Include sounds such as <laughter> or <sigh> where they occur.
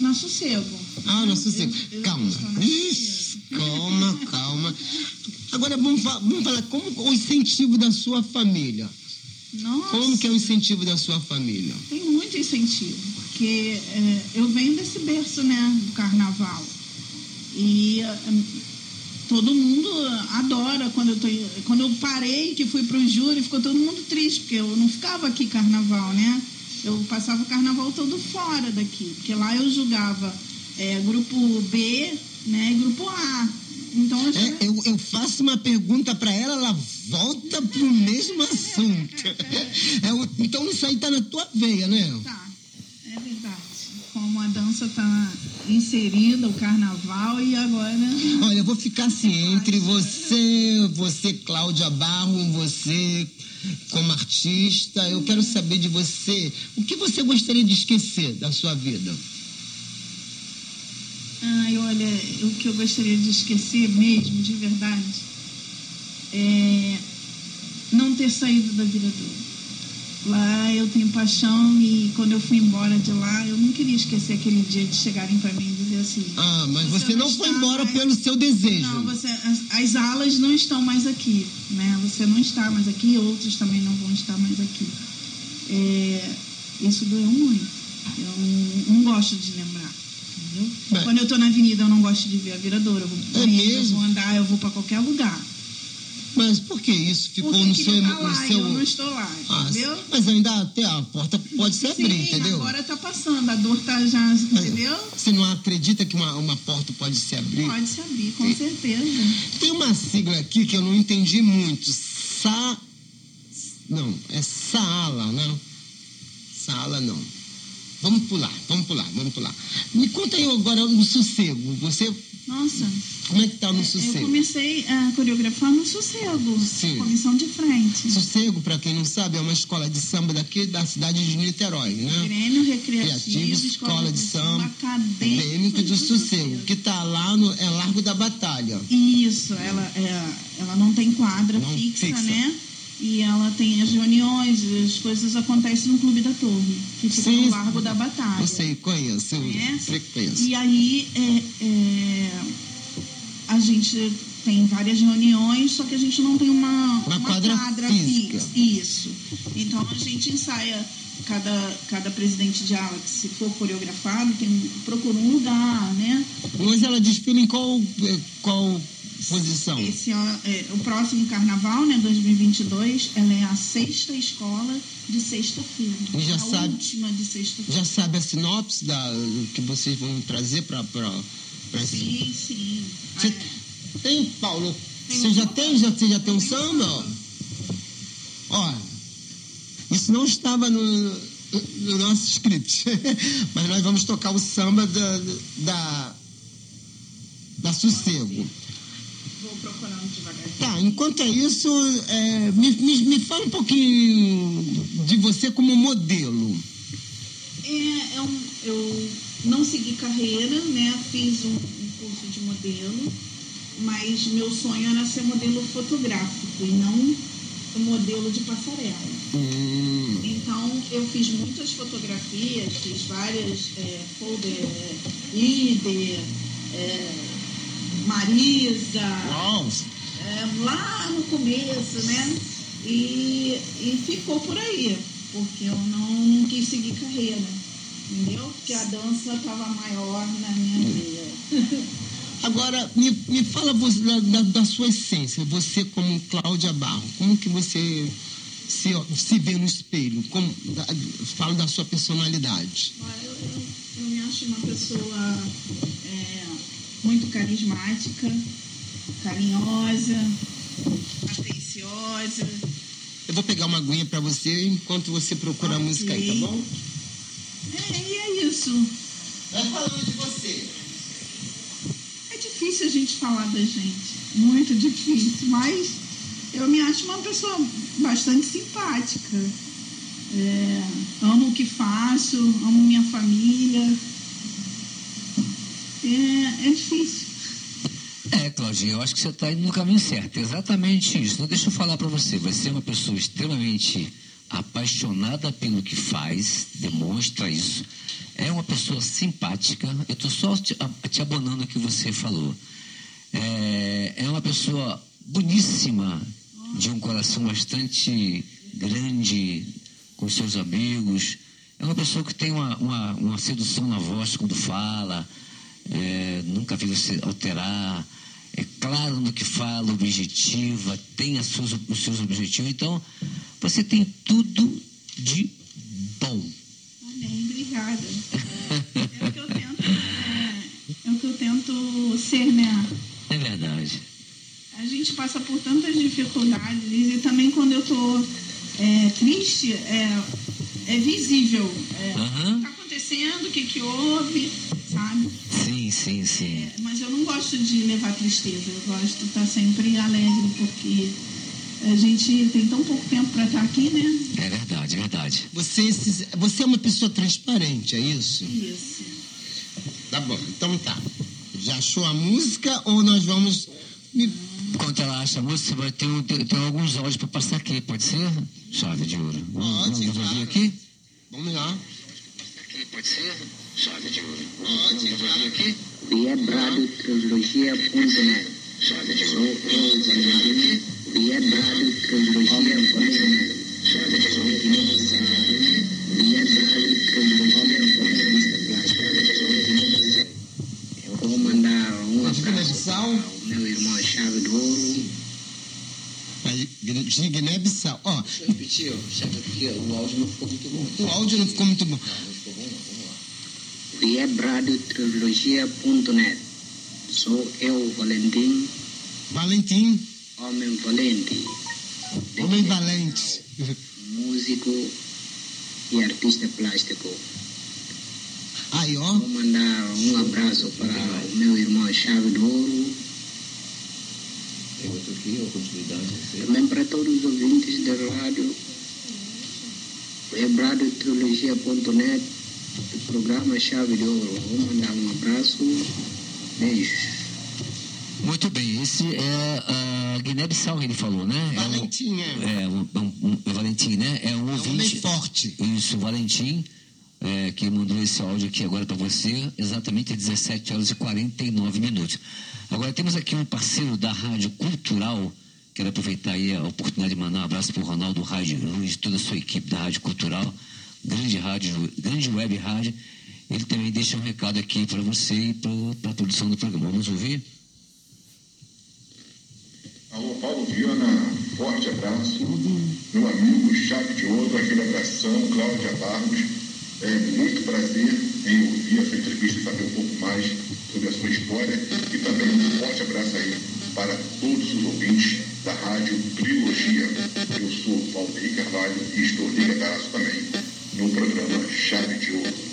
na Sossego. Ah, na Sossego. Eu- eu Calma. calma, calma. Agora vamos, vamos falar como o incentivo da sua família. Nossa, Como que é o incentivo da sua família? tem muito incentivo, porque é, eu venho desse berço, né, do carnaval. E é, todo mundo adora quando eu tô, quando eu parei, que fui pro júri, ficou todo mundo triste, porque eu não ficava aqui carnaval, né? Eu passava o carnaval todo fora daqui, porque lá eu julgava é, grupo B, né, e grupo A. Então eu já... É, eu, eu faço uma pergunta pra ela, ela volta pro mesmo assunto. É, então isso aí tá na tua veia, né? Tá, é verdade. Como a dança tá inserida, o carnaval, e agora. Olha, eu vou ficar assim entre você, você Cláudia Barro, você como artista. Eu quero saber de você, o que você gostaria de esquecer da sua vida? Ai, olha, o que eu gostaria de esquecer mesmo, de verdade, é não ter saído da Viradouro. Lá eu tenho paixão e quando eu fui embora de lá, eu não queria esquecer aquele dia de chegarem para mim e dizer assim. Ah, mas você, não foi está embora mais- pelo seu desejo. Não, você, as, as alas não estão mais aqui, né? Você não está mais aqui, outros também não vão estar mais aqui. É, isso doeu muito. Eu não, não gosto de lembrar, entendeu? Mas- Quando eu tô na avenida, eu não gosto de ver a viradoura. Eu vou, É eu vou andar, eu vou para qualquer lugar. Mas por que isso ficou Porque no seu, estar no lá e seu... eu não estou lá, Ah, entendeu? mas ainda até a porta pode se abrir, Sim, entendeu? agora tá passando, a dor tá já, entendeu? Você não acredita que uma, uma porta pode se abrir? Pode se abrir, com Sim. certeza. Tem uma sigla aqui que eu não entendi muito. Sa... Não, é Saala, não? Saala, não. Vamos pular, vamos pular, vamos pular. Me conta aí agora no sossego. Você, Nossa, como é que tá no eu sossego? comecei a coreografar no Sossego, Sim. comissão de frente. Sossego, para quem não sabe, é uma escola de samba daqui da cidade de Niterói, né? Grêmio Recreativo, Criativo, Escola de Samba Acadêmico Acadêmico do Sossego, que tá lá no é Largo da Batalha. Isso, ela, é, ela não tem quadra Não fixa, fixa. né? E ela tem as reuniões, as coisas acontecem no Clube da Torre, que fica Sim, no Largo da Batalha. Eu sei, conheço, eu Conhece? frequento. E aí é, é, a gente tem várias reuniões, só que a gente não tem uma, Uma quadra física. fixa. Isso. Então a gente ensaia, cada, cada presidente de ala que se for coreografado, tem, procura um lugar, né? Mas ela desfila em qual, qual posição? Esse, é, o próximo carnaval, né, 2022, ela é a sexta escola de sexta-feira. E já a sabe- última de sexta-feira. Já sabe a sinopse da, que vocês vão trazer para. Sim, sim. Você É. tem, Paulo? Tem Você um já tem, já, você já tem um samba? samba. Ó, isso não estava no, no nosso script, <laughs> mas nós vamos tocar o samba da, da, da Sossego. Tá, enquanto é isso, é, me, me, me fala um pouquinho de você como modelo. É, é um- eu não segui carreira, né? Fiz um, um curso de modelo, mas meu sonho era ser modelo fotográfico e não um modelo de passarela. Hum, Então eu fiz muitas fotografias, fiz várias é, folder, é, líder, é, Marisa, é, lá no começo, né? E, e ficou por aí, porque eu não, não quis seguir carreira, entendeu? Porque a dança estava maior na minha vida. <laughs> Agora, me, me fala você, da, da, da sua essência, você como Cláudia Barro, como que você se, se vê no espelho? Como, da, fala da sua personalidade. Eu, eu, eu me acho uma pessoa é, muito carismática, carinhosa, atenciosa. Eu vou pegar uma aguinha pra você enquanto você procura a Ok. música aí, tá bom? É, e é isso. Vai falando de você. É difícil a gente falar da gente, muito difícil, mas eu me acho uma pessoa bastante simpática. É, amo o que faço, amo minha família. É, é difícil. Claudinha, eu acho que você está indo no caminho certo. É exatamente isso. Então, deixa eu falar para você. Você é uma pessoa extremamente apaixonada pelo que faz, demonstra isso. é uma pessoa simpática. Eu estou só te, te, abonando o que você falou. É, é uma pessoa boníssima, de um coração bastante grande com seus amigos. É uma pessoa que tem uma, uma, uma sedução na voz quando fala. É, nunca vi você alterar. É claro no que fala, objetiva, tem suas, os seus objetivos. Então, você tem tudo de bom. Amém, obrigada. É o que eu tento, é, é o que eu tento ser, né? É verdade. A gente passa por tantas dificuldades e também quando eu tô é, triste, é, é visível. É, uhum. O que está acontecendo, o que, que houve, sabe? Sim, sim, sim. É, gosto de levar tristeza, eu gosto de estar sempre alegre, porque a gente tem tão pouco tempo para estar aqui, né? É verdade, é verdade. Você, você é uma pessoa transparente, é isso? Isso. Tá bom, então tá. Já achou a música ou nós vamos. Me... Enquanto ela acha a música, vai ter, ter, ter alguns áudios para passar aqui, pode ser? Chave de ouro. Pode, vamos, vamos ouvir aqui? Vamos lá. Pode ser? Chave de ouro. Aqui? Viebrado trilogia.net. Chave de ouro. Chave de ouro. Viebrado trilogia.net. Eu vou mandar um abraço ao meu irmão Chave do Ouro. De Guiné-Bissau. Ó, Deixa eu repetir, aqui, o áudio não ficou muito bom. o áudio não ficou muito bom. Não, não ficou bom, não. Vamos lá. Viebradotrilogia.net. Sou eu, Valentim, Valentim, homem valente, homem valente. músico e artista plástico. Aí, ó. Vou mandar um abraço para o meu irmão Chave do Ouro, também para todos os ouvintes da rádio. Viebradotrilogia.net, o programa Chave de Ouro. Vou mandar um abraço, beijos. Muito bem, esse é a Guiné-Bissau que ele falou, né? É um- Valentim, é. É, um, um, um, é Valentim, né? É um É um homem ouvinte. forte. Isso, Valentim, é, que mandou esse áudio aqui agora para você, exatamente às 17 horas e 49 minutos. Agora temos aqui um parceiro da Rádio Cultural, quero aproveitar aí a oportunidade de mandar um abraço para o Ronaldo Rádio Luz e toda a sua equipe da Rádio Cultural, grande rádio, grande web rádio. Ele também deixa um recado aqui para você e para a produção do programa. Vamos ouvir? Alô, Paulo Viana, forte abraço. Meu amigo Chave de Ouro, aquele abração, Cláudia Barros. É muito prazer em ouvir a sua entrevista e saber um pouco mais sobre a sua história. E também um forte abraço aí para todos os ouvintes da Rádio Trilogia. Eu sou Valdeir Carvalho e estou ligadaço também no programa Chave de Ouro.